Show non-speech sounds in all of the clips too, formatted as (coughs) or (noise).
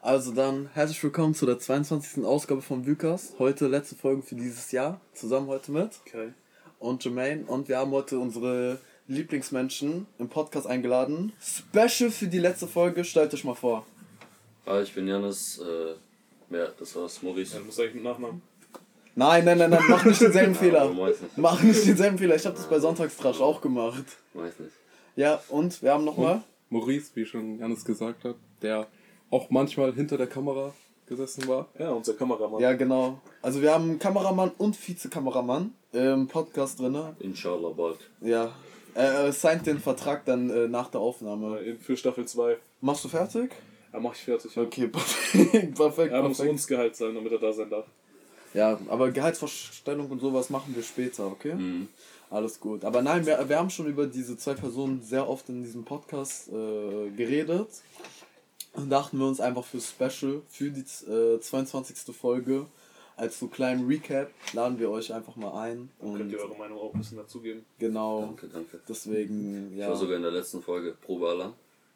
Also dann herzlich willkommen zu der 22. Ausgabe von Vukas. Heute letzte Folge für dieses Jahr. Zusammen heute mit Okay. und Jermaine. Und wir haben heute unsere Lieblingsmenschen im Podcast eingeladen. Special für die letzte Folge. Stellt euch mal vor. Ah, ich bin Janis, äh, ja, das war's, Maurice. Dann muss eigentlich mit Nachnamen. Nein, nein, nein, nein, mach nicht denselben (laughs) Ja, Fehler. weiß nicht. Mach nicht denselben Fehler. Ich habe das bei Sonntagstrash auch gemacht. Weiß nicht. Ja, und wir haben nochmal. Maurice, wie schon Janis gesagt hat, der auch manchmal hinter der Kamera gesessen war. Ja, unser Kameramann. Ja, genau. Also wir haben Kameramann und Vizekameramann im Podcast drin. Inshallah bald. Ja. Er äh, signed den Vertrag dann äh, nach der Aufnahme. In- Für Staffel 2. Machst du fertig? Ja, mach ich fertig. Ja. Okay, (laughs) perfekt, perfekt, Er muss perfekt. uns Gehalt sein, damit er da sein darf. Ja, aber Gehaltsvorstellung und sowas machen wir später, okay? Mhm. Alles gut. Aber nein, wir, wir haben schon über diese zwei Personen sehr oft in diesem Podcast äh, geredet. Und (laughs) dachten wir uns einfach für Special, für die äh, 22. Folge, als so kleinen Recap, laden wir euch einfach mal ein. Dann Und könnt ihr eure Meinung auch ein bisschen dazugeben. genau, Danke, danke. deswegen, Ich ja. war sogar in der letzten Folge Probealarm.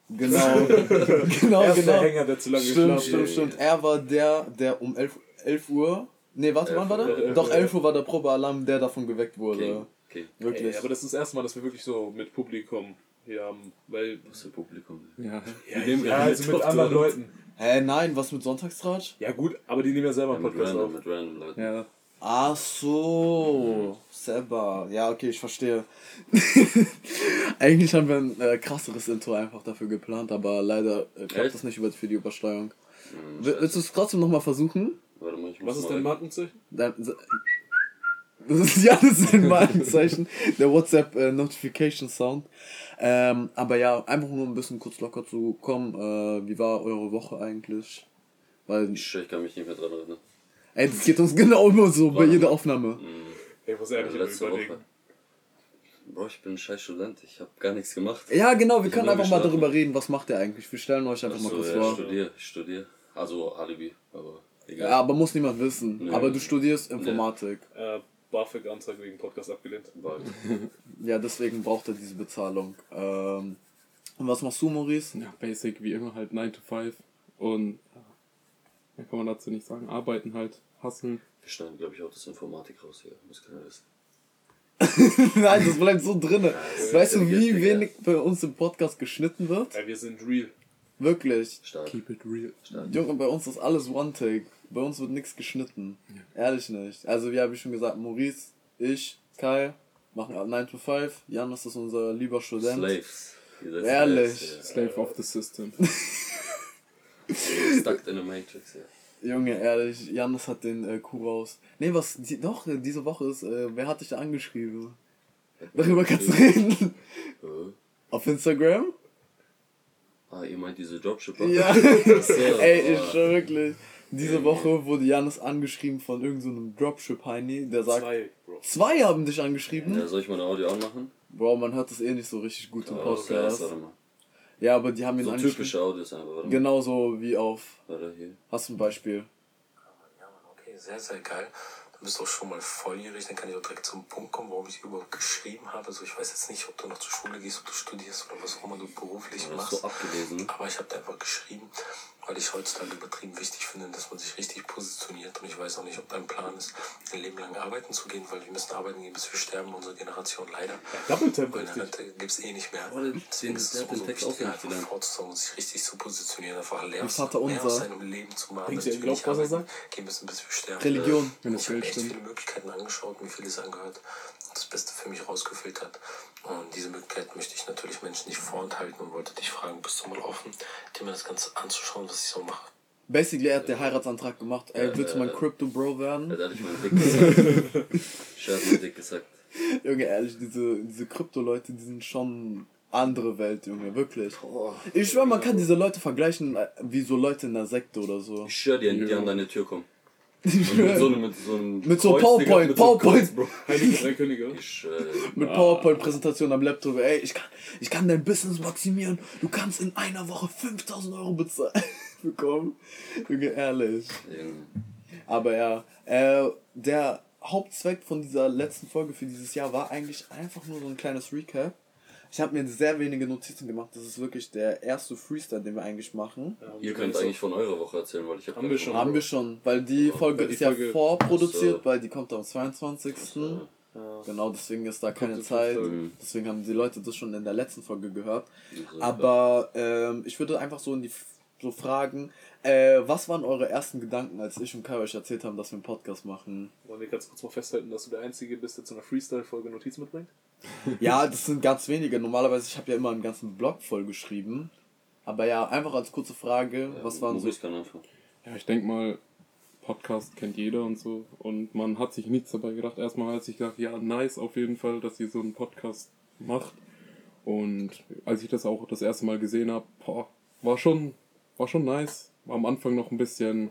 Genau, (laughs) genau, Er ist der genau. Hänger, der zu lange Stimmt, stimmt, stimmt. Er war der, der um 11, 11 Uhr. Nee, warte, 11 wann war der? 11 Doch, Uhr, 11 Uhr war der Probealarm, der davon geweckt wurde. King. King. Wirklich. Ey, aber das ist das erste Mal, dass wir wirklich so mit Publikum haben. Weil. Was für Publikum. Ja. Ja, ja also mit anderen. Leuten. Hä, nein, was mit Sonntagstratsch? Ja, gut, aber die nehmen ja selber Ja, einen Podcast auf. random, mit random Leuten. ja. Ach so, Seba. Ja, okay, ich verstehe. (laughs) Eigentlich haben wir ein äh, krasseres Intro einfach dafür geplant, aber leider äh, klappt Echt? das nicht über für die Übersteuerung. Mhm, Will- Willst du es trotzdem nochmal versuchen? Warte mal, ich muss Was ist mal dein. Markenzeichen? Dann, das ist ja das ist ein Markenzeichen, der WhatsApp äh, Notification Sound. Ähm, aber ja, einfach nur ein bisschen kurz locker zu kommen. Äh, wie war eure Woche eigentlich? Weil, Ich, ich kann mich nicht mehr dran erinnern. ey, das geht uns genau immer so bei Warte jeder mal. Aufnahme. Mhm. Ich muss ehrlich letzte überlegen. Woche. Bro, ich bin ein scheiß Student. Ich habe gar nichts gemacht. Ja, genau, wir Ich können einfach mal darüber reden, was macht ihr eigentlich. Wir stellen euch einfach mal Achso, kurz ja, ich vor. studiere, ich studiere. Also Alibi, aber egal. Ja, aber muss niemand wissen. Nee. Aber du studierst Informatik. Äh, BAföG-Anzeige wegen Podcast abgelehnt. Bald. (laughs) Ja, deswegen braucht er diese Bezahlung. Ähm, und was machst du, Maurice? ja, basic wie immer halt 9 to 5. Und ja, mehr kann man dazu nicht sagen. Arbeiten halt, hassen. Wir schneiden, glaube ich, auch das Informatik raus hier. Muss keiner wissen. Nein, das bleibt so drinne. ist Weißt du, wie wenig bei uns im Podcast geschnitten wird? Ey, wir sind real. Wirklich. Stark. Keep it real. Stark. Junge, bei uns ist alles One-Take. Bei uns wird nichts geschnitten. Ehrlich nicht. Also, wie habe ich schon gesagt, Maurice, ich, Kai machen 9 to 5. Jan ist unser lieber Student. Slaves. Ihr seid Ehrlich. Slaves, Slave of the system. (laughs) ja. Stuck in a Matrix, ja. Junge, ehrlich, Janis hat den äh, Kuh raus. Nee, was, die, doch, äh, diese Woche ist, äh, wer hat dich da angeschrieben? Darüber kannst du reden. Äh, Auf Instagram? Ah, ihr meint diese Dropshipper? Ja. (laughs) So, Ey, ich ah. schwör wirklich. Diese Woche wurde Janis angeschrieben von irgendeinem so Dropship-Heini, der sagt, zwei. Zwei, Bro. haben dich angeschrieben. Ja, soll ich meine Audio anmachen? Bro, man hört das eh nicht so richtig gut im Oh, Podcast. warte mal. Ja, aber die haben ihn So angeschrieben. typische Audios einfach. Warte mal. Genauso wie auf. Warte, hier. Hast du ein Beispiel? Ja, Mann, okay, sehr, sehr geil. Du bist auch schon mal volljährig, dann kann ich auch direkt zum Punkt kommen, warum ich überhaupt geschrieben habe. Also ich weiß jetzt nicht, ob du noch zur Schule gehst, ob du studierst oder was auch immer du beruflich ist machst. so abgelesen. Aber ich habe dir einfach geschrieben, weil ich heutzutage übertrieben wichtig finde, dass man sich richtig positioniert. Und ich weiß auch nicht, ob dein Plan ist, ein Leben lang arbeiten zu gehen, weil wir müssen arbeiten gehen, bis wir sterben, unsere Generation leider. Doppeltempo Weil richtig. dann gibt es eh nicht mehr. Deswegen ist es hat umso wichtiger, einfach vorzusagen und sich richtig zu positionieren, einfach lernen, Vater mehr unser. aus seinem Leben zu machen. Glaubt, nicht was er sagt? Gehen müssen, bis wir sterben. Religion. Wenn das Ich habe stimmt. viele Möglichkeiten angeschaut, mir vieles angehört und das Beste für mich rausgefiltert. Und diese Möglichkeit möchte ich natürlich Menschen nicht vorenthalten und wollte dich fragen, bist du mal offen, dir mal das Ganze anzuschauen, was ich so mache? Basically, er hat den Heiratsantrag gemacht. Ey, Ja, willst du ja, mein ja. Crypto-Bro Er werden? hat ehrlich meinen Dick gesagt. Ich hab meinen Dick gesagt. Junge, ehrlich, diese, diese Krypto-Leute, die sind schon andere Welt, Junge, wirklich. Ich schwör, man kann diese Leute vergleichen äh, wie so Leute in einer Sekte oder so. Ich schwör dir, die Ja. an deine Tür kommen. Mit so einem, mit so einem Mit so Kreuz, PowerPoint, mit so PowerPoint. Kreuz, Bro. Heilige drei Könige. Ich dir. Mit PowerPoint-Präsentation am Laptop. Ey, ich kann, ich kann dein Business maximieren. Du kannst in einer Woche 5000 Euro bezahlen. (laughs) bekommen. Junge, ehrlich. Aber ja, äh, der Hauptzweck von dieser letzten Folge für dieses Jahr war eigentlich einfach nur so ein kleines Recap. Ich habe mir sehr wenige Notizen gemacht. Das ist wirklich der erste Freestyle, den wir eigentlich machen. Ja, Ihr könnt eigentlich von eurer Woche erzählen, weil ich habe Haben wir schon. Haben wir schon, weil die Folge weil die ist ja Folge- vorproduziert, Ach so. weil die kommt am 22. Ja. Genau, deswegen ist da keine in Zeit. Folgen. Deswegen haben die Leute das schon in der letzten Folge gehört. Aber ähm, ich würde einfach so in die so fragen, äh, was waren eure ersten Gedanken, als ich und Kai euch erzählt haben, dass wir einen Podcast machen? Wollen wir ganz kurz mal festhalten, dass du der Einzige bist, der zu einer Freestyle-Folge Notiz mitbringt? (laughs) Ja, das sind ganz wenige. Normalerweise, ich habe ja immer einen ganzen Blog voll geschrieben. Aber ja, einfach als kurze Frage, was waren so. Ja, ich denke mal, Podcast kennt jeder und so. Und man hat sich nichts dabei gedacht. Erstmal hat sich gedacht, ja, nice auf jeden Fall, dass ihr so einen Podcast macht. Und als ich das auch das erste Mal gesehen habe, war schon, war schon nice. War am Anfang noch ein bisschen,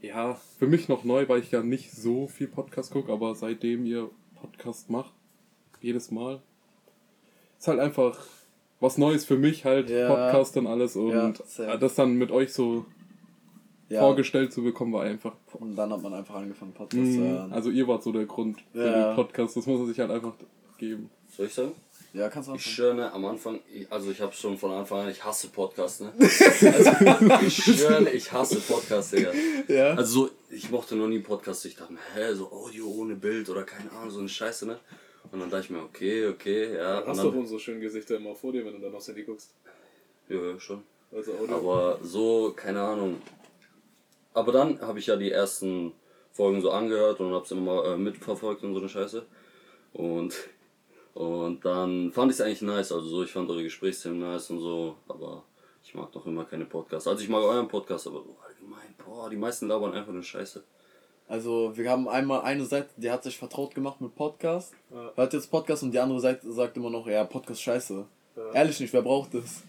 ja, für mich noch neu, weil ich ja nicht so viel Podcast gucke, aber seitdem ihr Podcast macht, jedes Mal, ist halt einfach was Neues für mich halt, Ja. Podcast und alles. Und Ja, das dann mit euch so Ja, vorgestellt zu bekommen, war einfach. und dann hat man einfach angefangen, Podcast zu Mhm. hören. Also ihr wart so der Grund für Ja. den Podcast, das muss man sich halt einfach geben. Soll ich sagen? Ja, kannst du Ich anfangen. schwöre, ne, am Anfang, ich, also ich habe schon von Anfang an, ich hasse Podcasts, ne? (laughs) Also, ich schwöre, ich hasse Podcasts, Digga. Ja. Also so, ich mochte noch nie Podcasts, ich dachte mir, hä, so Audio ohne Bild oder keine Ahnung, so eine Scheiße, ne? Und dann dachte ich mir, okay, okay, ja. Du hast doch unsere schönen Gesichter immer vor dir, wenn du dann aufs Handy guckst. ja, schon. Also Audio. Aber so, keine Ahnung. Aber dann habe ich ja die ersten Folgen so angehört und hab's immer äh, mitverfolgt und so eine Scheiße. Und, und dann fand ich es eigentlich nice. Also so, ich fand eure Gesprächsthemen nice und so. Aber ich mag doch immer keine Podcasts. Also ich mag euren Podcast, aber so allgemein, boah, die meisten labern einfach nur Scheiße. Also, wir haben einmal eine Seite, die hat sich vertraut gemacht mit Podcast. Ja. Hört jetzt Podcast und die andere Seite sagt immer noch, ja, Podcast scheiße. Ja. Ehrlich nicht, wer braucht das?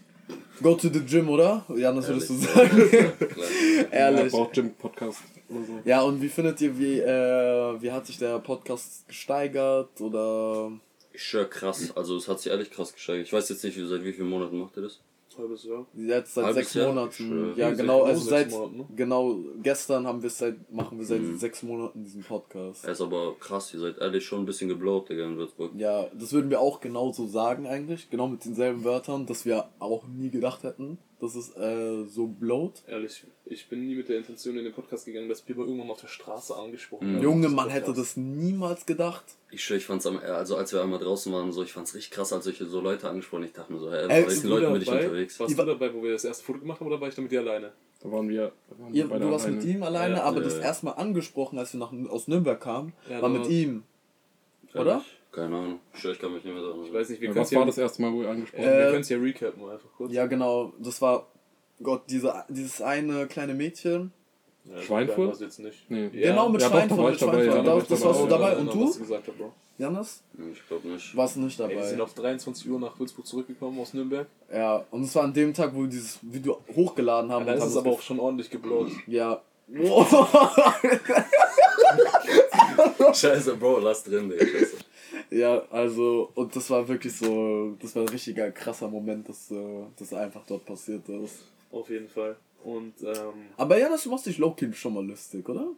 Go to the gym, oder? Ja, das würdest du sagen. (laughs) Ehrlich. Ja, braucht Jim Podcast oder so. Ja, und wie findet ihr, wie, äh, wie hat sich der Podcast gesteigert? Oder. Ich schwör krass. Also es hat sich ehrlich krass gesteigert. Ich weiß jetzt nicht, seit wie vielen Monaten macht ihr das? Halbes Jahr. Jetzt seit Halbes sechs Jahr? Monaten. Schön. Ja, Ja, genau, also seit. Monaten, ne? Genau, gestern haben wir seit, machen wir seit Mhm. sechs Monaten diesen Podcast. Er ist aber krass, ihr seid ehrlich schon ein bisschen geblowt, Digga, in Würzburg. Ja, das würden wir auch genauso sagen eigentlich, genau mit denselben Wörtern, dass wir auch nie gedacht hätten, dass es äh, so blowt. Ehrlich, ich bin nie mit der Intention in den Podcast gegangen, dass wir mal irgendwann auf der Straße angesprochen Mhm. werden. Junge, Das man Podcast. hätte das niemals gedacht. Ich schwör, ich fand's am, also als wir einmal draußen waren, so, ich fand's richtig krass, als ich so Leute angesprochen Ich dachte mir so, hä, Ey, mit welchen Leuten bin ich unterwegs? Warst du dabei, wo wir das erste Foto gemacht haben, oder war ich da mit dir alleine? Da waren wir. Da waren Ihr, wir beide du warst alleine. mit ihm alleine, Ja, aber ja, das ja. erste Mal angesprochen, als wir nach, aus Nürnberg kamen, Ja, war mit ihm. Oder? Ehrlich? Keine Ahnung. Ich kann mich nicht mehr daran Ich weiß nicht, wir Ja, können was es ja, war das erste Mal, wo ihr angesprochen wir Äh, können's ja recappen einfach kurz. Ja, genau. Das war, Gott, diese, dieses eine kleine Mädchen. Ja, Schweinfurt? war's jetzt nicht. Nee. Ja. Genau, mit Ja, doch, da Schweinfurt. mit ich dabei, Schweinfurt. ja, da Da- das dabei, warst du ja, dabei. Ja, Und was du? du gesagt hast, Bro. Janis? Ich glaube nicht. Warst nicht Ey, wir dabei. sind auf 23 Uhr nach Würzburg zurückgekommen aus Nürnberg. Ja, und es war an dem Tag, wo wir dieses Video hochgeladen haben. da und ist es das aber auch schon ordentlich geblowt. Ja. (laughs) Scheiße, Bro, lass drin, Digga. Ja, also, und das war wirklich so, das war ein richtiger krasser Moment, dass äh, das einfach dort passiert ist. Auf jeden Fall. Und ähm, Aber ja, das machst dich low-key schon mal lustig, oder?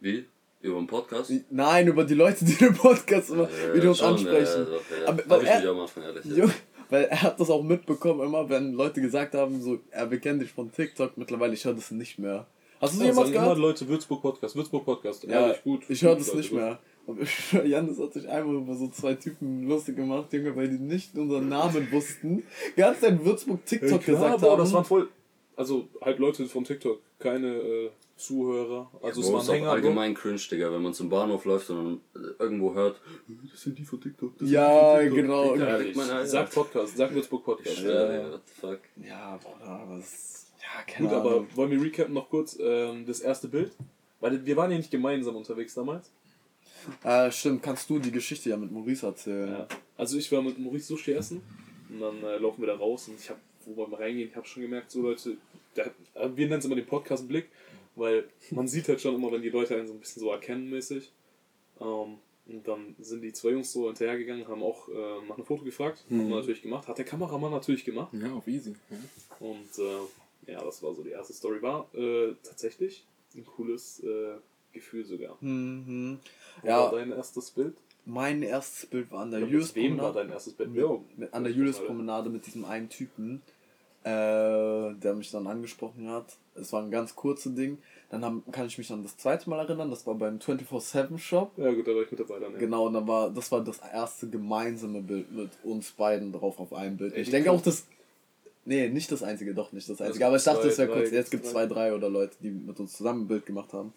Wie? Über einen Podcast? Nein, über die Leute, die den Podcast immer, Ja, wie die uns schon, ansprechen. Ja, doch, ja. Aber- weil ich er- mich am Anfang, ehrlich. Ja. Junge, weil er hat das auch mitbekommen, immer wenn Leute gesagt haben, so, ja, wir kennen dich von TikTok, mittlerweile, ich höre das nicht mehr. Hast du das ja, jemals gehört? Leute Würzburg Podcast, Würzburg Podcast. Ja, Ehrlich, gut. ich höre das Leute, nicht gut. Und (laughs) ich Janis hat sich einmal über so zwei Typen lustig gemacht, Junge, weil die nicht unseren Namen wussten. Ganz Zeit Würzburg Ja, TikTok klar, gesagt Bro, haben. das waren voll. Also halt Leute von TikTok, keine äh, Zuhörer. Also Bro, es waren Hänger. Allgemein cringe, Digga, wenn man zum Bahnhof läuft und dann irgendwo hört, das sind die von TikTok. Das Ja, sind die von TikTok. genau. Kriegt man, Alter. Sag Podcast, sag Würzburg Ich Podcast. Ja. Digga, what the fuck. ja, Bruder, aber das, ja, keine Gut, aber Ahnung. wollen wir recappen noch kurz ähm, das erste Bild? Weil wir waren ja nicht gemeinsam unterwegs damals. Äh, stimmt, kannst du die Geschichte ja mit Maurice erzählen? Ja. Also ich war mit Maurice Sushi essen und dann äh, laufen wir da raus und ich habe, wo wir mal reingehen, ich habe schon gemerkt, so Leute, der, äh, wir nennen es immer den Podcast-Blick, weil man sieht halt schon immer, wenn die Leute einen so ein bisschen so erkennen mäßig. Ähm, und dann sind die zwei Jungs so hinterhergegangen, haben auch äh, nach einem Foto gefragt, haben Mhm. wir natürlich gemacht, hat der Kameramann natürlich gemacht. Ja, auf easy. Ja. Und äh, ja, das war so die erste Story. War äh, tatsächlich ein cooles äh, Gefühl sogar. Mhm. Ja. War dein erstes Bild? mein erstes Bild war an der Ja, Julius mit wem war dein erstes Bild? Mit, mit, an der ich Julius mal. Promenade mit diesem einen Typen, äh, der mich dann angesprochen hat. Es war ein ganz kurzes Ding. Dann haben, kann ich mich an das zweite Mal erinnern, das war beim 24-7 Shop. Ja gut, da war ich mit dabei dann. Ja. Genau, und dann war, das war das erste gemeinsame Bild mit uns beiden drauf auf einem Bild. Ey, Ich denke auch das. Nee, nicht das einzige, doch nicht das einzige. gibt Aber ich dachte, es wäre kurz. Jetzt gibt es zwei, drei oder Leute, die mit uns zusammen ein Bild gemacht haben.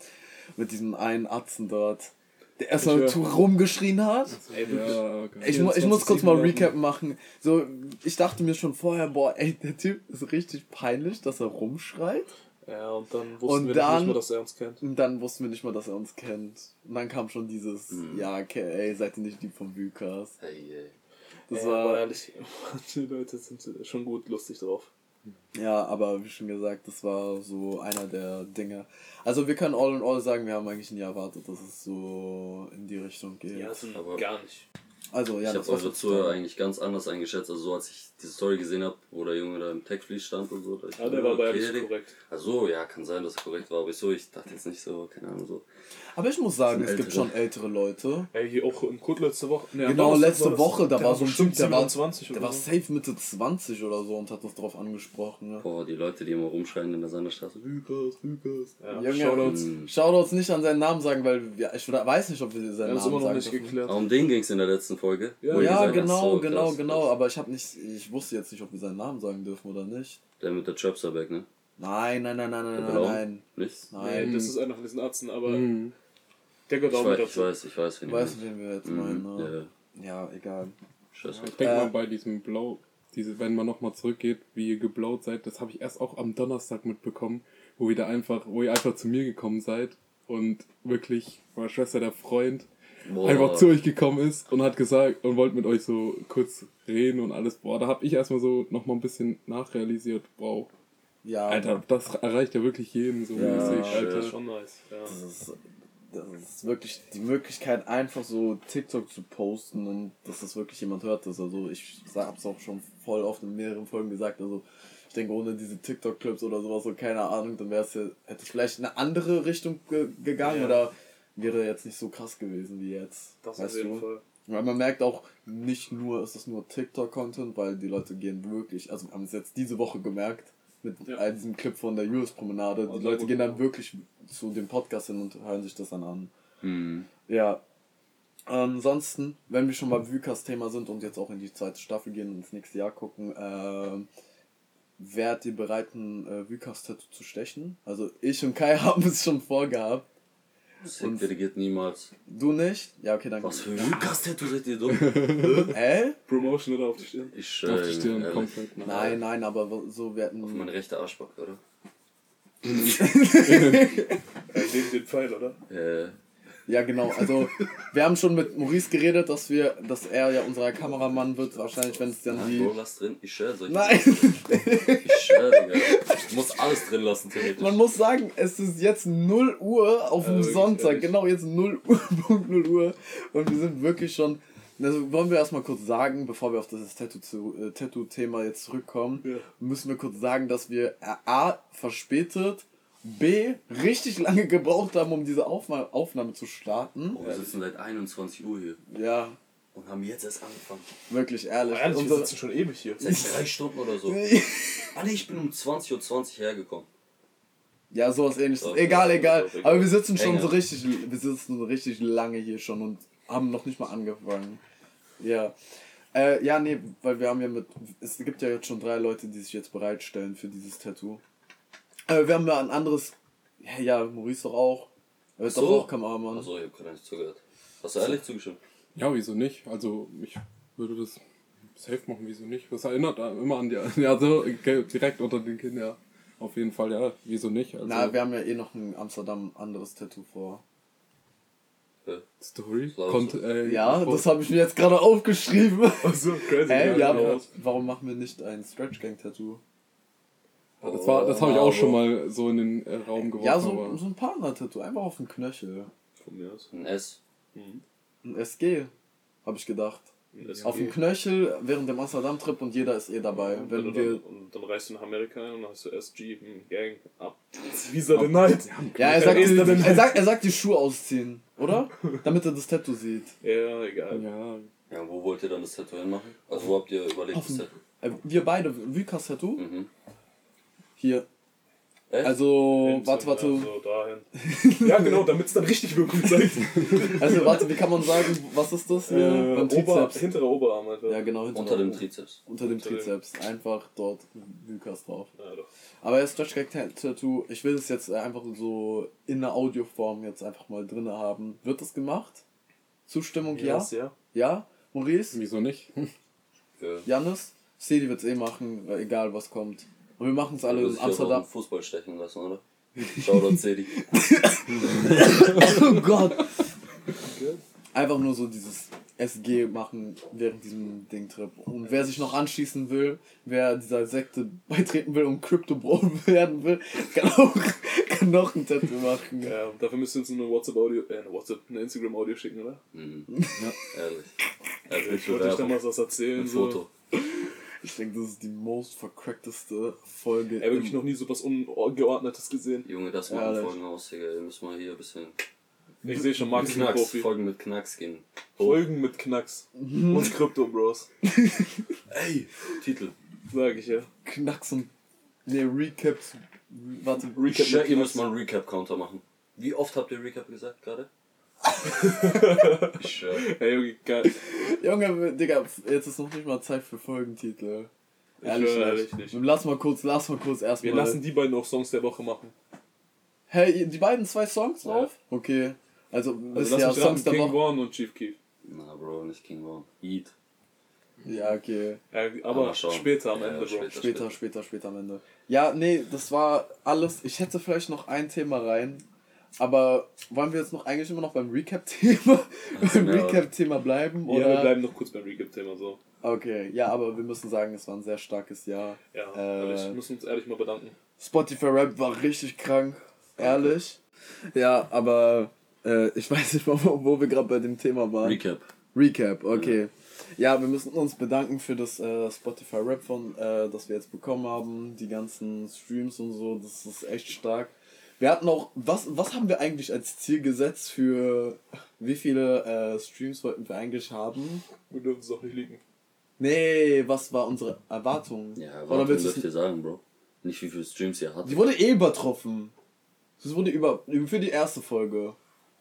Mit diesem einen Atzen dort, der erstmal rumgeschrien hat. Ey. Ja, okay. Ich, mu ich muss kurz mal 24/7 Recap machen. So, ich dachte mir schon vorher, boah, ey, der Typ ist richtig peinlich, dass er rumschreit. Ja, und dann wussten Und wir dann- nicht mal, dass er uns kennt. Und dann wussten wir nicht mal, dass er uns kennt. Und dann kam schon dieses, Mhm. ja, okay, ey, seid ihr nicht die von Vukas? Hey, ey. Das ja, war, aber ehrlich, (laughs) manche Leute sind schon gut lustig drauf. Ja, aber wie schon gesagt, das war so einer der Dinge. Also wir können all in all sagen, wir haben eigentlich nie erwartet, dass es so in die Richtung geht. Ja, sind Aber- gar nicht. Also ja, ich habe war eure Zuhörer eigentlich ganz anders eingeschätzt. Also so als ich diese Story gesehen habe, wo der Junge da im Textflies stand und so. da ich Ja, der war okay, ehrlich Digga. korrekt. Also ja, kann sein, dass er korrekt war, aber ich so, ich dachte jetzt nicht so, keine Ahnung so. Aber ich muss sagen, es sind gibt schon ältere Leute. Ey, hier auch im Code letzte Woche. Nee, Genau, letzte war. Woche, da Der war so ein Typ, der war, 27 der oder war so. safe Mitte 20 oder so und hat das drauf angesprochen. Ne? Boah, die Leute, die immer rumschreien in der Sanderstraße. Lukas, Lukas. Ja, Junge, Shoutouts. Shoutouts nicht an seinen Namen sagen, weil wir, ich weiß nicht, ob wir seinen haben es Namen immer noch sagen nicht dürfen. geklärt. Aber um den ging es in der letzten Folge. Ja, Ja, genau, so, genau, krass, genau. krass. Aber ich habe nicht, ich wusste jetzt nicht, ob wir seinen Namen sagen dürfen oder nicht. Der mit der Chopsterback, ne? Nein, nein, nein, nein, nein, Der nein, Blau? nein. Nicht? Nein. Nee, das ist einer von diesen Arzten, aber Mhm. der gehört Ich auch mit weiß, ich dazu. weiß, ich weiß, wen weißt, meint. wen wir jetzt Mhm, meinen. ja, Ne? ja. Ja, egal. Scheiße. Ich denke Äh, mal bei diesem Blau, diese, wenn man nochmal zurückgeht, wie ihr geblaut seid, das habe ich erst auch am Donnerstag mitbekommen, wo ihr da einfach, wo ihr einfach zu mir gekommen seid und wirklich meine Schwester, der Freund, Boah. einfach zu euch gekommen ist und hat gesagt und wollte mit euch so kurz reden und alles. Boah, da habe ich erstmal so nochmal ein bisschen nachrealisiert, wow. Ja, Alter, das erreicht ja wirklich jeden so Ja, mäßig, Das Alter. ist schon nice. Ja. das ist, das ist wirklich die Möglichkeit, einfach so TikTok zu posten und dass das wirklich jemand hört. Das. Also ich hab's auch schon voll oft in mehreren Folgen gesagt. Also ich denke, ohne diese TikTok-Clips oder sowas, so keine Ahnung, dann wäre es ja, hätte es vielleicht in eine andere Richtung ge gegangen Ja. oder wäre jetzt nicht so krass gewesen wie jetzt. Das weißt auf jeden du? Fall. Weil man merkt auch, nicht nur ist es nur TikTok-Content, weil die Leute gehen wirklich, also wir haben es jetzt diese Woche gemerkt, mit Ja. all diesem Clip von der Julius-Promenade, die Also Leute gehen dann wirklich zu dem Podcast hin und hören sich das dann an. Mhm. Ja. Ansonsten, wenn wir schon beim Vukas-Thema sind und jetzt auch in die zweite Staffel gehen und ins nächste Jahr gucken, ähm, wärt ihr bereit, ein äh, Vukas-Tattoo zu stechen? Also ich und Kai (laughs) haben es schon vorgehabt. Sick, geht niemals. Du nicht? Ja, okay, dann. Was für ein Lukas-Tattoo seid ihr dumm? Äh? Promotion oder auf die Stirn. Ich Auf die äh, Stirn ehrlich, komplett. nein. Nein, nein, aber so wir Auf meine rechte Arschbacke, oder? (laughs) Äh, neben den Pfeil, oder? Äh, Ja, genau. Also, wir haben schon mit Maurice geredet, dass wir, dass er ja unser Kameramann wird, wahrscheinlich, wenn es dann die. Bro, lass drin. Ich schwör, soll ich Nein! Ich schwör, Digga. Ich muss alles drin lassen, theoretisch. Man muss sagen, es ist jetzt 0 Uhr auf dem wirklich, Sonntag, ehrlich. genau jetzt 0 Uhr, (laughs) Punkt 0 Uhr. Und wir sind wirklich schon. Also wollen wir erstmal kurz sagen, bevor wir auf das äh, Tattoo-Thema jetzt zurückkommen, Ja. müssen wir kurz sagen, dass wir äh, A, verspätet, B, richtig lange gebraucht haben, um diese Aufnahme, Aufnahme zu starten. Bro, wir sitzen seit 21 Uhr hier Ja, und haben jetzt erst angefangen. wirklich ehrlich. Ehrlich, wir sitzen schon ewig hier. Seit drei Stunden oder so. (laughs) Ah nee, ich bin um 20.20 Uhr hergekommen. Ja, sowas ähnliches. Doch, egal, egal. Aber wir sitzen schon so richtig, wir sitzen richtig lange hier schon und haben noch nicht mal angefangen. Ja. Äh, ja, nee, weil wir haben ja mit, es gibt ja jetzt schon drei Leute, die sich jetzt bereitstellen für dieses Tattoo. Äh, wir haben ja ein anderes, ja, ja Maurice doch auch. Er wird So. doch auch Kameramann. Achso, ich hab gerade nicht zugehört. Hast du ehrlich zugestimmt? Ja, wieso nicht? Also ich würde das safe machen, wieso nicht? Das erinnert immer an die, (laughs) ja so direkt unter den Kinn, ja. Auf jeden Fall, ja, wieso nicht? Also, Na, wir haben ja eh noch ein Amsterdam anderes Tattoo vor. Story? Kont äh, Ja, das habe ich mir jetzt gerade aufgeschrieben. Achso, crazy. Hä, ja, aber warum machen wir nicht ein Stretch Gang Tattoo? Ja, das war, das habe ich auch schon mal so in den äh, Raum geworfen. Ja, so, so ein Partner-Tattoo, einfach auf den Knöchel. Von mir aus. Ein S. Ein SG, habe ich gedacht. Das Auf dem Knöchel während dem Amsterdam-Trip und jeder ist eh dabei. und, Wenn dann, wir, und dann reist du nach Amerika ein und dann hast du SG, hm, Gang, ab. (laughs) Visa the Night. ja, er sagt, da denn- er, sagt, er sagt die Schuhe ausziehen. Oder? (laughs) Damit er das Tattoo sieht. Ja, egal. Ja, Ja, wo wollt ihr dann das Tattoo hinmachen? Also wo habt ihr überlegt, Auf das Tattoo? Äh, wir beide, Vikas Tattoo? Mhm. Hier. Echt? Also, Hinten, warte, warte. Ja, so dahin. ja, genau, damit es dann richtig Wirkung zeigt. (laughs) Also, warte, wie kann man sagen, was ist das hier? äh, Beim Ober, Trizeps. hinterer Oberarm einfach. Ja, genau, hinter Unter dem Trizeps. Unter dem Unter dem- Trizeps. Einfach dort Vikas drauf. Ja, doch. Aber das Stretch Gag Tattoo, ich will es jetzt einfach so in der Audioform jetzt einfach mal drin haben. Wird das gemacht? Zustimmung ja? Yes, ja. Ja? Maurice? wieso nicht? (laughs) Ja. Janis? Cedi wird es eh machen, egal was kommt. Und wir machen es alle in auch Amsterdam. den Fußball stechen lassen, oder? Shoutout Cedi. (laughs) oh Gott! Einfach nur so dieses SG machen während diesem Dingtrip. Und wer sich noch anschließen will, wer dieser Sekte beitreten will und Crypto Bro (laughs) werden will, kann auch kann noch ein Tattoo machen. Ja, dafür müsst ihr uns eine WhatsApp-Audio, äh, eine WhatsApp, eine Instagram-Audio schicken, oder? Mhm. (laughs) Ehrlich. Ehrlich, Ich wollte euch damals was erzählen. Ein So. Foto. Ich denke, das ist die most vercrackteste Folge. Ey, wirklich noch nie so was Ungeordnetes gesehen. Junge, das Ja, machen das- Folgen aus, Digga. Wir müssen mal hier ein bisschen Ich sehe schon, Max Knacks, Profi. Folgen mit Knacks gehen. Folgen mit Knacks. Und Crypto Bros. (laughs) Ey, Titel. Sag ich ja. Knacks und. Ne, Recaps. Warte, Recap ihr müsst mal einen Recap-Counter machen. Wie oft habt ihr Recap gesagt gerade? Ich schwör. Ey, Junge, geil. Junge, Digga, jetzt ist noch nicht mal Zeit für Folgentitel. Ehrlich, nicht. ehrlich nicht. Lass mal kurz, lass mal kurz Wir erstmal. lassen die beiden auch Songs der Woche machen. Hey, die beiden zwei Songs Ja. drauf? Okay. Also, Also lass ja, mich Songs raten, der King Woche. Von und Chief Keef. Na, Bro, nicht King Von. Eat. Ja, okay. Ja, Aber aber später am Ja, Ende, Bro. später. Später, später, später am Ende. Ja, nee, das war alles. Ich hätte vielleicht noch ein Thema rein. Aber wollen wir jetzt noch eigentlich immer noch beim Recap-Thema (laughs) beim ja. Recap-Thema bleiben? Ja, Oder? wir bleiben noch kurz beim Recap-Thema so. Okay, ja, aber wir müssen sagen, es war ein sehr starkes Jahr. Ja, Äh. wir müssen uns ehrlich mal bedanken. Spotify Rap war richtig krank, ehrlich. Ja, aber äh, ich (laughs) weiß nicht mal, wo, wo wir gerade bei dem Thema waren. Recap. Recap, okay. Ja, wir müssen uns bedanken für das äh, Spotify Rap von, äh, das wir jetzt bekommen haben, die ganzen Streams und so, das ist echt stark. Wir hatten auch, was, was haben wir eigentlich als Ziel gesetzt für, wie viele äh, Streams wollten wir eigentlich haben? Wir dürfen es auch nicht liegen. Nee, was war unsere Erwartung? Ja, Oder warte, willst dürft du ihr sagen, Bro. Nicht wie viele Streams ihr hattet. Die wurde eh übertroffen. Das wurde über, für die erste Folge.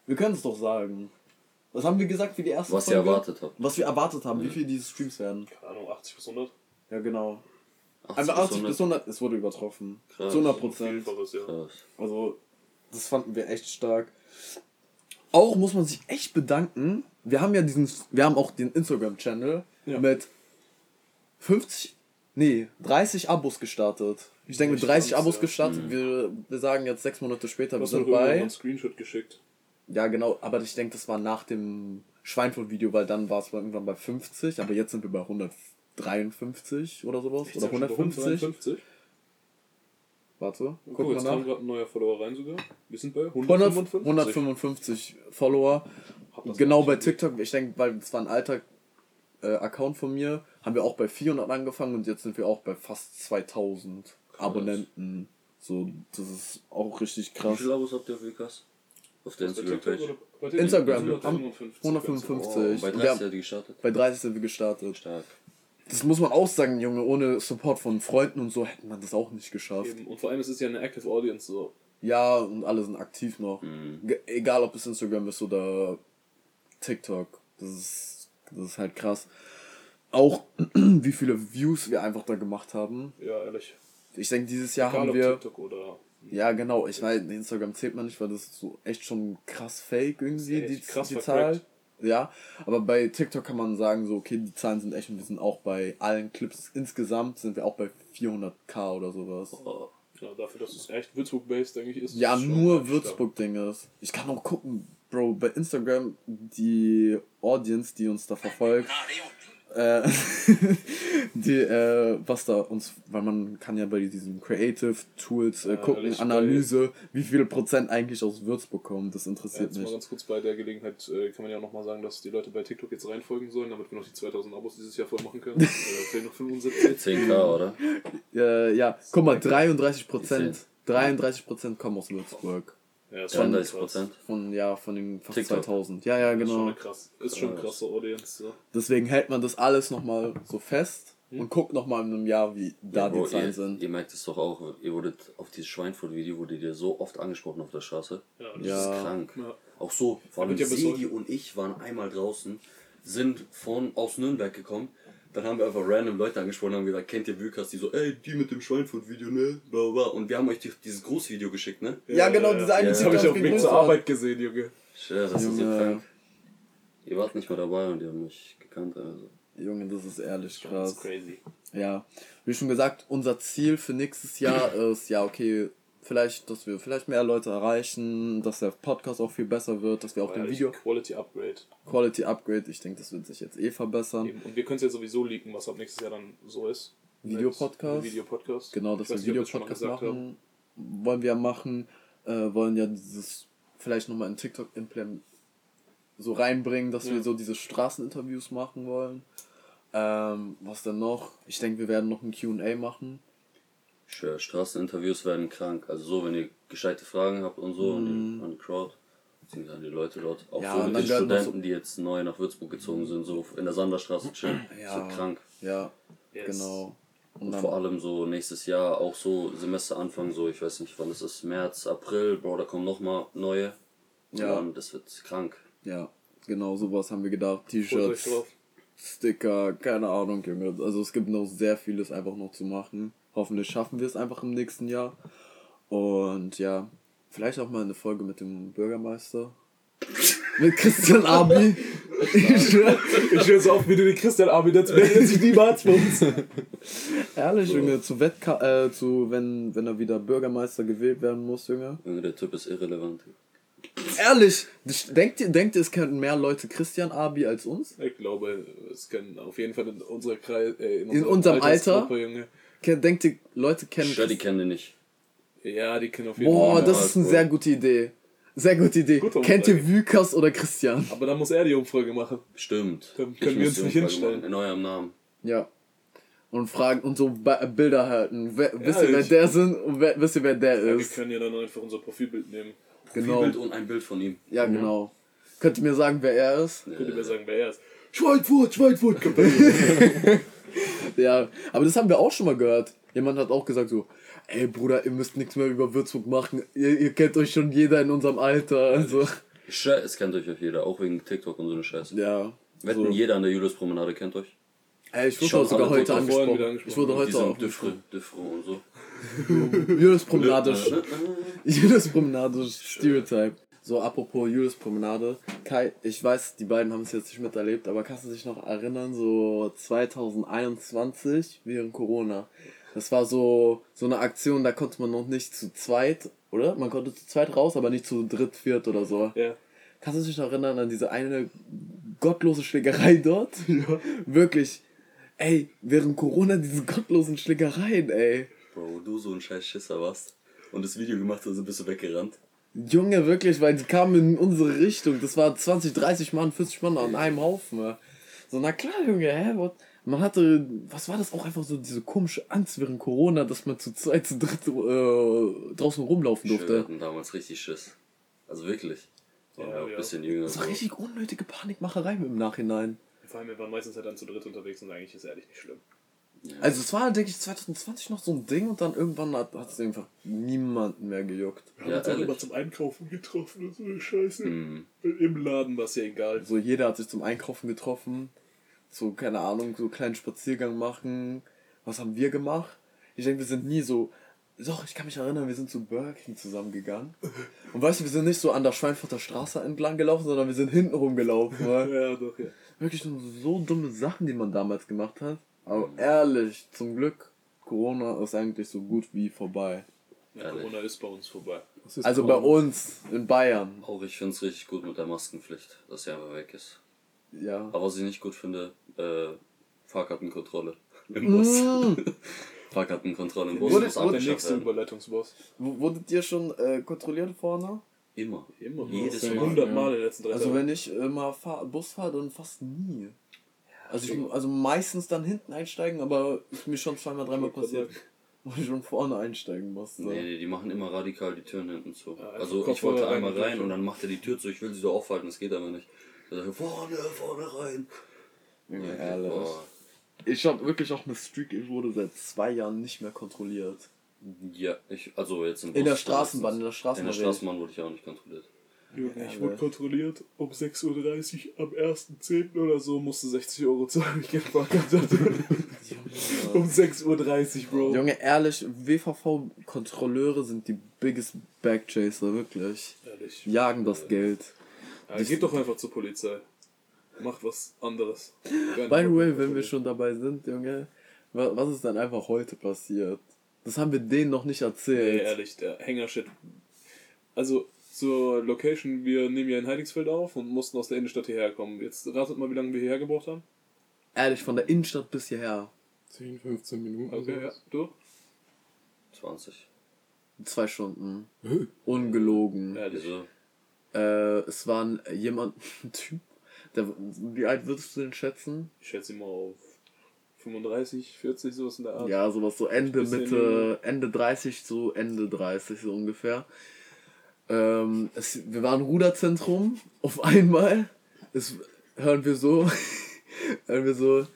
Wir können es doch sagen. Was haben wir gesagt für die erste Was ihr Folge? erwartet habt. Was wir erwartet haben, wie viele diese Streams werden. Keine Ahnung, 80 bis 100? Ja, genau. 80 Einmal 80 bis 100. 100, es wurde übertroffen. Krass. Zu 100 Prozent. Ja. Also, das fanden wir echt stark. Auch muss man sich echt bedanken. Wir haben ja diesen, wir haben auch den Instagram-Channel Ja. mit 50, nee, 30 Abos gestartet. Ich denke mit Echt 30 krass, Abos ja. gestartet. Wir, wir sagen jetzt sechs Monate später, Du wir sind bei. einen Screenshot geschickt. Ja, genau, aber ich denke, das war nach dem Schweinfurt-Video, weil dann war es irgendwann bei 50, aber jetzt sind wir bei 153 oder sowas. Echt, oder sind wir schon bei 150. 153? Warte, Guck, mal jetzt nach. kam gerade ein neuer Follower rein sogar. Wir sind bei 100, 155. 155 Follower. Genau bei. TikTok, ich denke, weil es war ein alter äh, Account von mir, haben wir auch bei 400 angefangen und jetzt sind wir auch bei fast 2000 Abonnenten. So, das ist auch richtig Wie krass. viele Abos habt ihr auf Vikas? Auf der Instagram-Page? oder bei TikTok? Instagram, 155. 155. Oh, bei Und wir 30 haben- hat die gestartet. Bei 30 sind wir gestartet. Stark. Das muss man auch sagen, Junge, ohne Support von Freunden und so hätte man das auch nicht geschafft. Eben. Und vor allem es ist ja eine Active Audience so. Ja, und alle sind aktiv noch. Mhm. Egal ob es Instagram ist oder TikTok. Das ist, das ist halt krass. Auch (clears throat) wie viele Views wir einfach da gemacht haben. Ja, ehrlich. Ich denke, dieses Jahr Egal haben wir. TikTok oder. Ja, genau. Ich weiß, Instagram zählt man nicht, weil das ist so echt schon krass fake irgendwie, die, die. Zahl. Ja, aber bei TikTok kann man sagen, so, okay, die Zahlen sind echt und wir sind auch bei allen Clips insgesamt sind wir auch bei 400k oder sowas. Oh. Ja, dafür, dass es echt Würzburg-based, denke ich, ist. Ja, nur Würzburg-Ding ist. Ich kann auch gucken, Bro, bei Instagram, die Audience, die uns da verfolgt, (laughs) die, äh, was da uns, weil man kann ja bei diesen Creative Tools äh, Ja, gucken, ehrlich, Analyse, wie viele Prozent eigentlich aus Würzburg kommen, das Ja, interessiert jetzt mal mich. ganz kurz bei der Gelegenheit äh, kann man ja auch nochmal sagen, dass die Leute bei TikTok jetzt reinfolgen sollen, damit wir noch die 2000 Abos dieses Jahr voll machen können. (laughs) äh, fehlen noch 75. 10k, oder? Äh, ja, guck mal, 33 Prozent, 33 Prozent kommen aus Würzburg. Ja, ist schon 33 krass. Prozent. Von, ja, von den fast TikTok. 2000. Ja, ja, Ist schon genau. eine krass. Ist schon Ja. krasse Audience. So. Deswegen hält man das alles nochmal so fest Hm. und guckt nochmal in einem Jahr, wie da Bro, die Zahlen ihr, sind. ihr merkt es doch auch, ihr wurdet auf dieses Schweinfurt-Video, wurde dir so oft angesprochen auf der Straße. Ja, das Ja. Das ist krank. Ja. Auch so, vor allem ja heute- und ich waren einmal draußen, sind von aus Nürnberg gekommen. Dann haben wir einfach random Leute angesprochen und haben gesagt, kennt ihr Bükas? Die so, ey, die mit dem Schweinfurt-Video, ne? Bla, bla, bla. Und wir haben euch die, dieses Großvideo geschickt, ne? Ja, genau, diese eine Ja. Das habe ich auf dem Weg ging zur. Arbeit gesehen, Junge. Ja, das ist so Junge. krank. Ihr wart nicht mal dabei und die haben mich gekannt, also. Junge, das ist ehrlich Das krass. ist crazy. Ja, wie schon gesagt, unser Ziel für nächstes Jahr (clears throat) ist, ja, okay, vielleicht, dass wir vielleicht mehr Leute erreichen, dass der Podcast auch viel besser wird, dass wir auch War den Video Quality Upgrade. Quality Upgrade, ich denke, das wird sich jetzt eh verbessern. Eben. Und wir können es ja sowieso leaken, was ab nächstes Jahr dann so ist. Videopodcast. Videopodcast. Genau, dass wir Videopodcast machen, wollen wir machen, äh, wollen ja dieses vielleicht nochmal in TikTok implement so reinbringen, dass Ja. wir so diese Straßeninterviews machen wollen. Ähm, was dann noch? Ich denke, wir werden noch ein Q&A machen. Ich schwör, Straßeninterviews werden krank. Also so, wenn ihr gescheite Fragen habt und so an, die, an die Crowd, beziehungsweise an die Leute dort. Auch Mhm. Ja, so und mit den Studenten, die jetzt neu nach Würzburg gezogen sind, so in der Sanderstraße chillen. (clears throat) Ja. Das wird krank. Ja, Yes. genau. Und Und dann, vor allem so nächstes Jahr auch so Semesteranfang, so ich weiß nicht wann es ist, März, April, Bro, da kommen nochmal neue. Und Ja. dann, das wird krank. ja, genau sowas haben wir gedacht. T-Shirts. Sticker, keine Ahnung, Junge. Also es gibt noch sehr vieles einfach noch zu machen. Hoffentlich schaffen wir es einfach im nächsten Jahr. Und ja, vielleicht auch mal eine Folge mit dem Bürgermeister. mit Christian Abi. ich höre so auf, wie du den Christian Armin jetzt meldet sich niemals bei uns. ehrlich, Junge, zu Wettka äh, zu, wenn, wenn er wieder Bürgermeister gewählt werden muss, Junge. Junge, der Typ ist irrelevant. Ehrlich, denkt ihr, denkt ihr, es könnten mehr Leute Christian Abi als uns? Ich glaube, es können auf jeden Fall in unserer Kreis, äh, in, In unserem Alter? Junge. Denkt ihr, Leute kennen Shreddy kennt den nicht. Ja, die kennen auf jeden Boah, Fall. das ist eine sehr gute Idee. Sehr gute Idee. Gute Kennt ihr. Wykas oder Christian? Aber dann muss er die Umfrage machen. Stimmt. Dann Ich können wir muss uns die nicht hinstellen. machen, In eurem Namen. Ja. Und fragen und so Bilder halten. Wer, wisst ihr, wer ich- der sind und wer, wisst ihr, wer der Ja, wir ist? können ja dann einfach unser Profilbild nehmen. Genau. Bild und ein Bild von ihm. Ja, genau. Könnt ihr mir sagen, wer er ist? Könnt ihr mir sagen, wer er ist? Schweinfurt, Schweinfurt, (laughs) (laughs) Ja, aber das haben wir auch schon mal gehört. Jemand hat auch gesagt so, ey Bruder, ihr müsst nichts mehr über Würzburg machen. Ihr, ihr kennt euch schon jeder in unserem Alter. Also, Ich es kennt euch auch jeder, auch wegen TikTok und so eine Scheiße. ja. Wetten, So. jeder an der Julius-Promenade kennt euch. Ey, ich wurde auch sogar heute wieder angesprochen. Ich wurde heute auch Diffre, Diffre und so. (laughs) (laughs) Julius Promenade. Julius Promenade Stereotype. So, apropos Julius Promenade. Kai, ich weiß, die beiden haben es jetzt nicht miterlebt, aber kannst du dich noch erinnern, so 2021 während Corona? Das war so, so eine Aktion, da konnte man noch nicht zu zweit, oder? Man konnte zu zweit raus, aber nicht zu dritt, viert oder so. Ja. Kannst du dich noch erinnern an diese eine gottlose Schlägerei dort? (laughs) Ja. Wirklich. Ey, während Corona diese gottlosen Schlägereien, ey. Bro, wo du so ein scheiß Schisser warst und das Video gemacht hast, bist du weggerannt. Junge, wirklich, weil die kamen in unsere Richtung. Das war 20, 30 Mann, 40 Mann an einem Haufen. ja. So, na klar, Junge, hä? what? Man hatte, was war das auch einfach so, diese komische Angst während Corona, dass man zu zweit, zu dritt äh, draußen rumlaufen Wir durfte. hatten damals richtig Schiss. Also wirklich. Ja, ja, ein bisschen jünger. Das war so. richtig unnötige Panikmacherei im Nachhinein. Vor allem, wir waren meistens halt dann zu dritt unterwegs und eigentlich ist ehrlich nicht schlimm. Also es war, denke ich, 2020 noch so ein Ding und dann irgendwann hat es einfach niemanden mehr gejuckt. Wir haben Ja, uns auch immer zum Einkaufen getroffen und so eine Scheiße. Mhm. Im Laden war es ja egal. So jeder hat sich zum Einkaufen getroffen, so keine Ahnung, so einen kleinen Spaziergang machen. Was haben wir gemacht? Ich denke, wir sind nie so. Doch, ich kann mich erinnern, wir sind zu Burger King zusammengegangen. (laughs) Und weißt du, wir sind nicht so an der Schweinfurter Straße entlang gelaufen, sondern wir sind hinten rumgelaufen. (laughs) Ja, doch, ja. wirklich nur so dumme Sachen, die man damals gemacht hat. Aber ehrlich, zum Glück, Corona ist eigentlich so gut wie vorbei. ja. Corona ist bei uns vorbei. Also bei uns in Bayern. Auch ich finde es richtig gut mit der Maskenpflicht, dass sie einfach weg ist. Ja. Aber was ich nicht gut finde, äh, Fahrkartenkontrolle (laughs) im Bus. (laughs) Fahrkartenkontrolle im Bus Wurde- abgeschafft nächste. Überleitungsboss. Wurdet ihr schon äh, kontrolliert vorne? Immer. Immer. Jedes Mal. 100 Mal in den letzten drei Also wenn ich immer fahr, Bus fahre, dann fast nie. Also, ich, also meistens dann hinten einsteigen, aber ist mir schon zweimal, dreimal Ich passiert. (laughs) wo ich schon vorne einsteigen musste. Nee, nee, die machen immer radikal die Türen hinten zu. Ja, einfach also ich wollte einmal rein und dann macht er die Tür zu, ich will sie so aufhalten, das geht aber nicht. Er sagt, vorne, vorne rein. Junge, Ja, ehrlich. boah. Ich hab wirklich auch eine Streak, ich wurde seit zwei Jahren nicht mehr kontrolliert. Ja, ich, also jetzt im In der Bus Straßenbahn, in der In Straßenbahn. der Straßenbahn wurde ich auch nicht kontrolliert. Junge, ich wurde kontrolliert um 6.30 Uhr am 1.10. oder so, musste 60 Euro zahlen, ich kein Fahrrad hatte. um 6.30 Uhr, Bro. Junge, ehrlich, WVV-Kontrolleure sind die biggest Backchaser, wirklich. Ehrlich. Jagen das Geld. Ja, geht doch einfach zur Polizei. Mach was anderes. By the way, wenn wir schon dabei sind, Junge, wa- was ist dann einfach heute passiert? Das haben wir denen noch nicht Nee, erzählt. ehrlich, der Hängershit. Also, zur Location, wir nehmen ja in Heidingsfeld auf und mussten aus der Innenstadt hierher kommen. Jetzt ratet mal, wie lange wir hierher gebraucht haben. Ehrlich, von der Innenstadt bis hierher. 10, 15 Minuten. Okay, ja. Du? 20. Zwei Stunden. Ungelogen. Ehrlich. Wieso? Äh, es war ein, jemand, (laughs) ein Typ, der, wie alt würdest du den schätzen? Ich schätze ihn mal auf 35, 40, sowas in der Art. Ja, sowas so Ende, Mitte. Ende 30, so Ende 30 so ungefähr. Ähm, es, wir waren Ruderzentrum, auf einmal es, hören wir so, (laughs) hören wir so,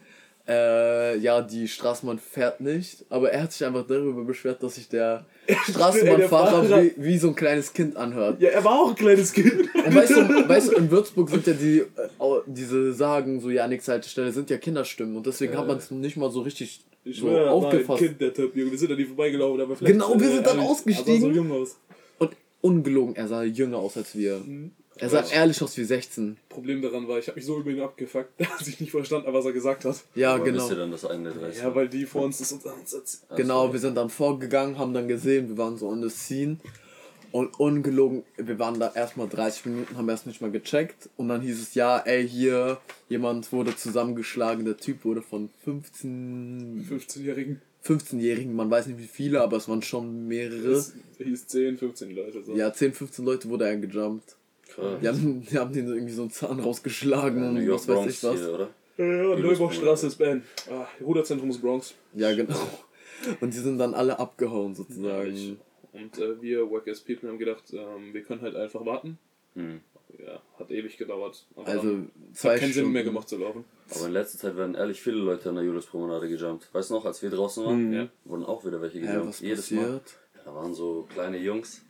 äh, ja, die Straßenbahn fährt nicht, aber er hat sich einfach darüber beschwert, dass sich (laughs) der Straßenbahnfahrer Fahrer- wie, wie so ein kleines Kind anhört. Ja, er war auch ein kleines Kind. Und weißt du, weißt du, in Würzburg sind ja die, äh, diese Sagen, so ja, nix Haltestelle, sind ja Kinderstimmen und deswegen hat man es nicht mal so richtig Ich so schwöre, aufgefasst. Ein kind, der Typ, Junge. Wir sind an die vorbeigelaufen, aber vielleicht. Genau, wir sind dann ehrlich, ausgestiegen. So jung aus. Ungelogen, er sah jünger aus als wir. Mhm. Er sah ehrlich aus wie 16. Problem daran war, ich habe mich so über ihn abgefuckt, (laughs) dass ich nicht verstanden habe, was er gesagt hat. Ja, Aber genau. wisst ihr dann, dass eine 30 Ja, weil die vor uns das uns uns erzählt. Genau, wir sind dann vorgegangen, haben dann gesehen, wir waren so on the scene. Und ungelogen, wir waren da erstmal 30 Minuten, haben erst nicht mal gecheckt. Und dann hieß es, ja, ey, hier, jemand wurde zusammengeschlagen. Der Typ wurde von 15, 15-Jährigen. 15-Jährigen, man weiß nicht wie viele, aber es waren schon mehrere. Es hieß 10, 15 Leute. So. Ja, 10, 15 Leute wurde er gejumpt. Krass. Die haben, die haben den irgendwie so einen Zahn rausgeschlagen und York was weiß ich was. hier, oder? Ja, ja, Neubauchstraße ist Ben. Ah, Ruderzentrum ist Bronx. Ja, genau. (laughs) Und die sind dann alle abgehauen sozusagen. Und äh, wir, Wack People, haben gedacht, ähm, wir können halt einfach warten. Hm. Ja, hat ewig gedauert. Aber Also zwei hat keinen Stunden. Sinn mehr gemacht zu laufen. Aber in letzter Zeit werden ehrlich viele Leute an der Julius-Promenade gejumpt. Weißt du noch, als wir draußen waren, Ja. wurden auch wieder welche gejumpt. was Jedes Mal. passiert? Da waren so kleine Jungs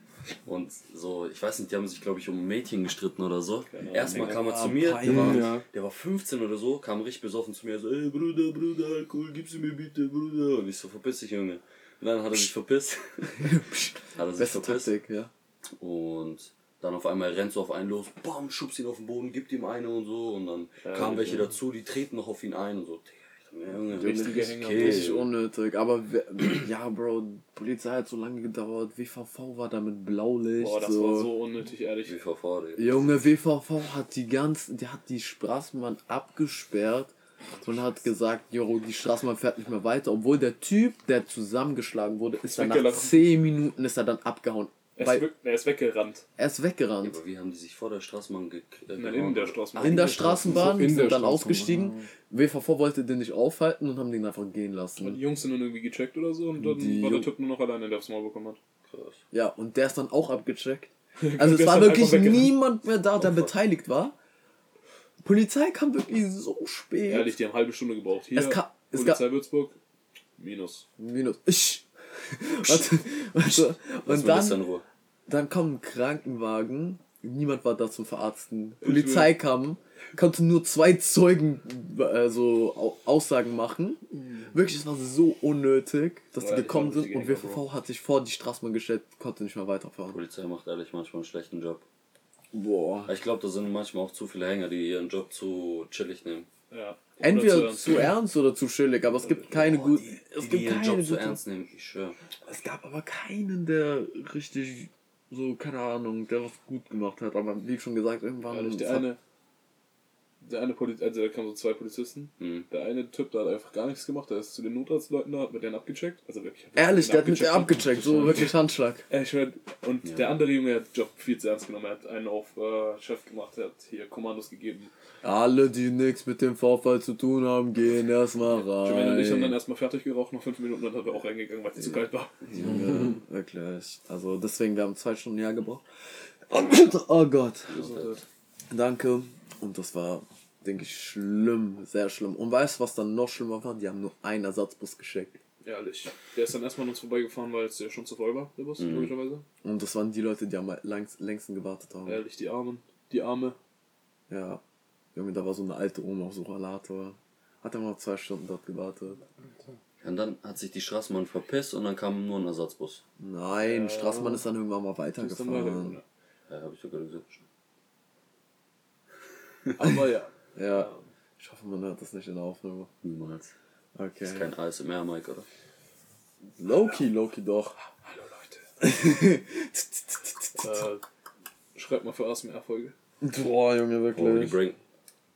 und so, ich weiß nicht, die haben sich, glaube ich, um ein Mädchen gestritten oder so. Genau. Erstmal kam er Ah, zu mir, der war, Ja. der war 15 oder so, kam richtig besoffen zu mir, so, ey Bruder, Bruder, Alkohol, gibst du mir bitte, Bruder. Und ich so, verpiss dich, Junge. Und dann hat er sich verpisst. (laughs) hat er sich Beste verpisst. Taktik, ja. Und dann auf einmal rennt so auf einen los, bam, schubst ihn auf den Boden, gibt ihm eine und so. Und dann Ja, kamen welche ja. dazu, die treten noch auf ihn ein und so. Junge, Richtige Hänger. okay. Richtig unnötig. Aber (clears throat) ja, Bro, Polizei hat so lange gedauert. WVV war da mit Blaulicht. Boah, das so. war so unnötig, ehrlich. WVV, Digga. Junge, WVV hat die ganzen, der hat die Straßenbahn abgesperrt und hat gesagt, Jo, die Straßenbahn fährt nicht mehr weiter. Obwohl der Typ, der zusammengeschlagen wurde, ist dann nach weggelaufen. 10 Minuten ist er dann abgehauen. Er ist, weg- er ist weggerannt. er ist weggerannt. Aber wie haben die sich vor der Straßenbahn gekriegt? Nein, in der Straßenbahn. in der Straßenbahn, So in sind der dann Straßenbahn. ausgestiegen. WVV wollte den nicht aufhalten und haben den einfach gehen Die lassen. Jungs sind dann irgendwie gecheckt oder so und dann Die war der Typ nur noch alleine, der aufs Maul bekommen hat. Krass. Ja, und der ist dann auch abgecheckt. (laughs) Also es war wirklich niemand mehr da, der Oh, beteiligt war. Polizei kam wirklich so spät. Ehrlich, die haben eine halbe Stunde gebraucht. Hier, Es ka- es Polizei Würzburg, Minus. Minus. Ich. Und das in dann, dann kam ein Krankenwagen. Niemand war da zum Verarzten. Polizei kam, konnte nur zwei Zeugen äh, so Au- Aussagen machen. Wirklich, es war so unnötig, dass die die gekommen sind und WVV hat sich vor die Straßenbahn gestellt, konnte nicht mehr weiterfahren. Polizei macht ehrlich manchmal einen schlechten Job. Boah. Ich glaube, da sind manchmal auch zu viele Hänger, die ihren Job zu chillig nehmen. Ja. Entweder Oder zu ernst oder zu chillig, aber es gibt keine Boah, guten. Es gibt die ihren keine Job zu ernst nehmen, ich schwöre. Es gab aber keinen, der richtig so, keine Ahnung, der was gut gemacht hat. Aber wie schon gesagt, irgendwann. Ehrlich, der eine, der eine Poli also da kamen so zwei Polizisten. Mhm. Der eine Typ, der hat einfach gar nichts gemacht, der ist zu den Notarztleuten da, hat mit denen abgecheckt. Also wirklich. Ehrlich, der hat mit der abgecheckt, so wirklich Handschlag. (laughs) Ja, ich schwör, und der andere Junge hat den Job viel zu ernst genommen. Er hat einen auf äh, Chef gemacht, er hat hier Kommandos gegeben. Alle, die nichts mit dem Vorfall zu tun haben, gehen erstmal Jermaine und ich haben dann rein. erstmal fertig geraucht, nach fünf Minuten dann hat er auch reingegangen, weil es zu kalt war. Junge, (laughs) wirklich. Also deswegen, wir haben zwei Stunden her gebraucht. (coughs) Oh Gott. Danke. Und das war, denke ich, schlimm, sehr schlimm. Und weißt du, was dann noch schlimmer war? Die haben nur einen Ersatzbus geschickt. Ehrlich. Der ist dann erstmal an uns vorbeigefahren, weil es ja schon zu voll war, der Bus, logischerweise. Und das waren die Leute, die am längst, längsten gewartet haben. Ehrlich, die Armen, die Arme. Ja. Junge, da war so eine alte Oma auf so Rollator. Hat er mal zwei Stunden dort gewartet. Und dann hat sich die Straßenbahn verpisst und dann kam nur ein Ersatzbus. Nein, Straßmann ist dann irgendwann mal dann weitergefahren. weiter- Ja, habe ich sogar gesagt. Aber ja. Ja. Ich hoffe, man hört das nicht in der Aufnahme. Niemals. Das Okay. ist kein ASMR-Mic, oder? Loki, Loki doch. Hallo Leute. (laughs) äh, schreibt mal für ASMR-Folge. Boah, Junge, Oh, wie die wirklich. Brain,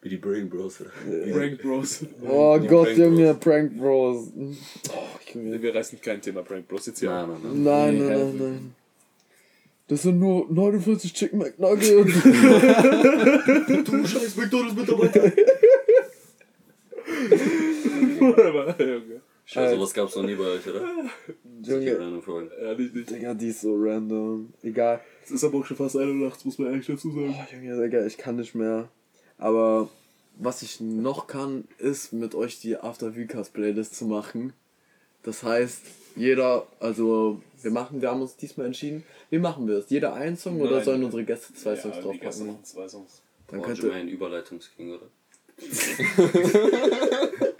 wie die Brain Bros. Oder? Prank Bros. Oh Die Gott, Prank Junge, Prank Bros. Oh, Junge. Wir reißen kein Thema Prank Bros jetzt hier. Nein, nein, nein. Nein, nein, nein. Das sind nur 49 Chicken McNuggets. Du scheiß McDonalds-Mitarbeiter! (laughs) Junge. Scheiße, sowas gab's noch nie bei euch, oder? Junge. Ehrlich nicht. Digga, die ist so random. Egal. Es ist aber auch schon fast 1 Uhr nachts, muss man ehrlich dazu sagen. Oh, Junge, Digga, ich kann nicht mehr. Aber was ich noch kann, ist mit euch die After Vcast Playlist zu machen. Das heißt, jeder, also wir machen, wir haben uns diesmal entschieden, wie machen wir es? Jeder einen Song oder Nein. sollen unsere Gäste zwei ja, Songs die Gäste draufpacken? machen zwei Songs. Dann, Oh, könnte, Jermaine, Überleitungsking, oder? (laughs)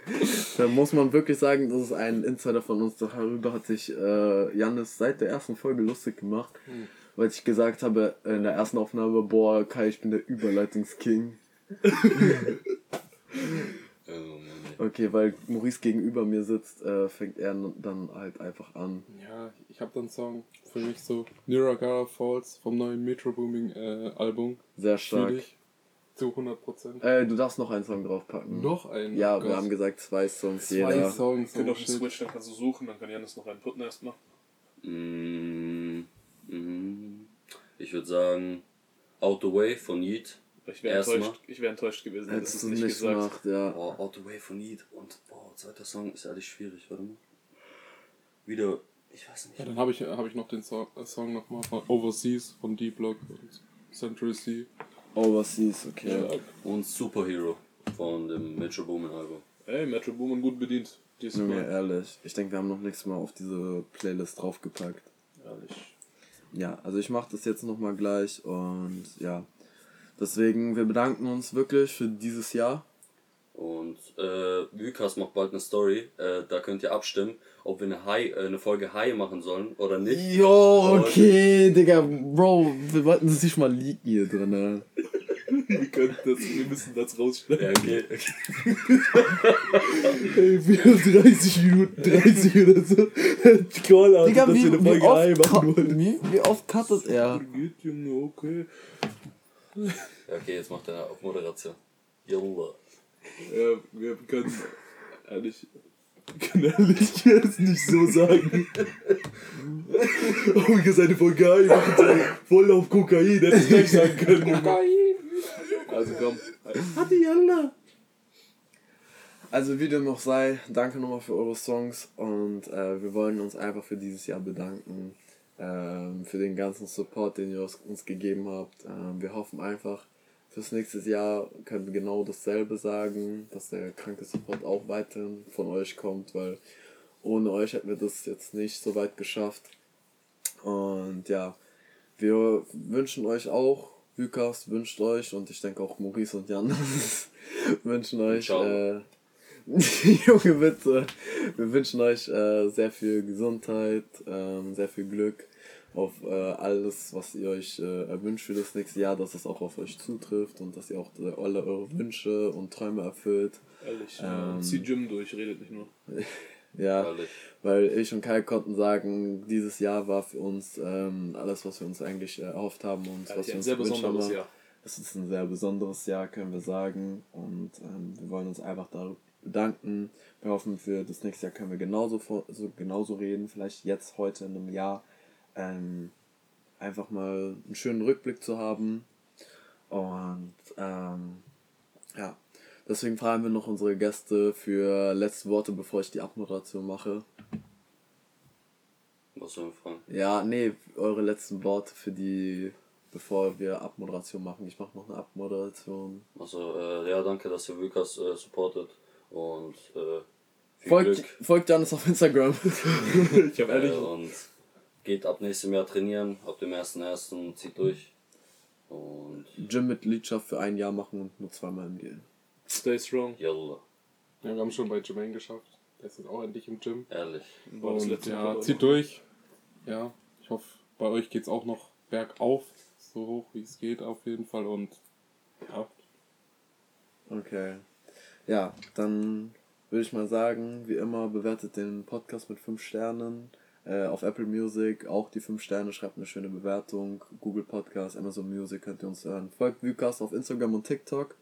dann muss man wirklich sagen, das ist ein Insider von uns. Darüber hat sich äh, Janis seit der ersten Folge lustig gemacht, weil ich gesagt habe in der ersten Aufnahme, boah, Kai, ich bin der Überleitungsking. Ey. Okay, weil Maurice gegenüber mir sitzt, äh, fängt er dann halt einfach an. Ja, ich habe dann einen Song für mich so Niagara Falls vom neuen Metro Booming äh, Album. Sehr stark. ich zu 100 Prozent. Äh, du darfst noch einen Song draufpacken. Noch ein. Ja, oh wir Gott. haben gesagt zwei Songs zwei jeder. Songs. Wir können Oh, auf den. Switch, dann kannst du suchen, dann kann Janis noch einen putten erstmal. Mm, mm, ich würde sagen, Out the Way von Yeet. Ich wäre enttäuscht, ich wär enttäuscht gewesen, hättest es nicht nicht gesagt. gemacht, ja. Boah, Out the Way von Yeet. Und boah, zweiter Song ist ehrlich schwierig. Warte mal. Wieder, ich weiß Ja, nicht. dann habe ich, hab ich noch den Song, äh, Song nochmal von Overseas von D-Block und Central C. Overseas, okay. Ja, Und Superhero von dem Metro Boomin Album. Ey, Metro Boomin gut bedient. Dieses Junge, Mal. ehrlich. Ich denke, wir haben noch nichts mal auf diese Playlist draufgepackt. Ehrlich. Ja, also ich mache das jetzt nochmal gleich und ja. Deswegen, wir bedanken uns wirklich für dieses Jahr. Und äh, Lukas macht bald eine Story. Äh, da könnt ihr abstimmen, ob wir eine, High, äh, eine Folge High machen sollen oder nicht. Jo, okay, Digga, Bro, wir wollten das nicht mal leaken hier drin. Ne? (laughs) Wir, können das, wir müssen das rausschneiden. Ja, okay. okay. (laughs) Ey, wir haben 30 Minuten, 30 oder so. (laughs) Call Digga, wie, wie, oft, cut- wie, wie oft cuttet er? Geht, Junge, okay. Ja, okay, jetzt macht er auf Moderation. Jalla. Ja, wir können ehrlich, können ehrlich (laughs) jetzt nicht so sagen. Oh, ihr seid voll geil, voll auf Kokain, hätte ich gleich sagen können. Junge. Also komm. Hatte Jalla. Also wie dem noch sei, danke nochmal für eure Songs und äh, wir wollen uns einfach für dieses Jahr bedanken, ähm, für den ganzen Support, den ihr uns, gegeben habt. Ähm, wir hoffen einfach, fürs nächste Jahr können wir genau dasselbe sagen, dass der kranke Support auch weiterhin von euch kommt, weil ohne euch hätten wir das jetzt nicht so weit geschafft. Und ja, wir wünschen euch auch, Lukas wünscht euch und ich denke auch Maurice und Jan (laughs) wünschen euch, Ciao. äh, (laughs) Junge bitte, wir wünschen euch äh, sehr viel Gesundheit, ähm, sehr viel Glück auf äh, alles, was ihr euch äh, erwünscht für das nächste Jahr, dass es auch auf euch zutrifft und dass ihr auch äh, alle eure Wünsche und Träume erfüllt. Ehrlich, Ähm. äh, zieh Jim durch, redet nicht nur. (laughs) Ja, Ehrlich. weil ich und Kai konnten sagen, dieses Jahr war für uns ähm, alles, was wir uns eigentlich äh, erhofft haben und was Ehrlich, wir ein uns sehr gewünscht haben. Jahr. es ist ein sehr besonderes Jahr, können wir sagen. Und ähm, wir wollen uns einfach da bedanken. Wir hoffen, für das nächste Jahr können wir genauso, so, genauso reden. Vielleicht jetzt, heute in einem Jahr. Ähm, einfach mal einen schönen Rückblick zu haben. Und ähm, ja, deswegen fragen wir noch unsere Gäste für letzte Worte, bevor ich die Abmoderation mache. Was sollen wir fragen? Ja, nee, eure letzten Worte für die, bevor wir Abmoderation machen. Ich mache noch eine Abmoderation. Also, äh, ja, danke, dass ihr Lukas äh, supportet und äh, viel Folgt, Glück. folgt Janis auf Instagram. (laughs) Ich habe ehrlich. Äh, und geht ab nächstem Jahr trainieren, ab dem 1.1. und zieht durch. Und Gym-Mitgliedschaft für ein Jahr machen und nur zweimal im Gehen. Stay strong. yalla, Ja, wir haben schon bei Jermaine geschafft. Der ist jetzt auch endlich im Gym. ehrlich. War das letzte ja, zieht durch. Ja, ich hoffe, bei euch geht's auch noch bergauf. So hoch wie es geht auf jeden Fall. Und ja, Okay. Ja, dann würde ich mal sagen, wie immer, bewertet den Podcast mit 5 Sternen. Äh, auf Apple Music auch die 5 Sterne, schreibt eine schöne Bewertung. Google Podcast, Amazon Music könnt ihr uns hören. Folgt Vucast auf Instagram und TikTok.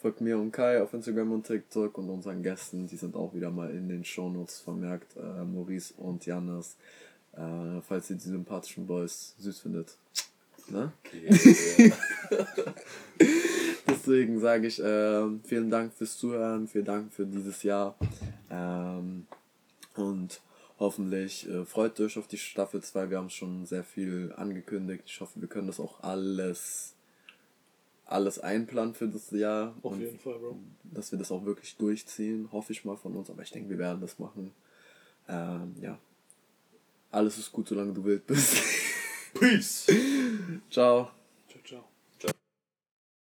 Folgt mir und Kai auf Instagram und TikTok und unseren Gästen, die sind auch wieder mal in den Shownotes vermerkt. Äh, Maurice und Janis. Äh, falls ihr die sympathischen Boys süß findet. Ne? (laughs) Deswegen sage ich ähm, vielen Dank fürs Zuhören, vielen Dank für dieses Jahr. Ähm, und hoffentlich äh, freut euch auf die Staffel 2. Wir haben schon sehr viel angekündigt. Ich hoffe, wir können das auch alles, alles einplanen für das Jahr. Auf und jeden Fall, Bro. dass wir das auch wirklich durchziehen, hoffe ich mal von uns. Aber ich denke, wir werden das machen. Ähm, ja. Alles ist gut, solange du wild bist. Peace. (laughs) Ciao.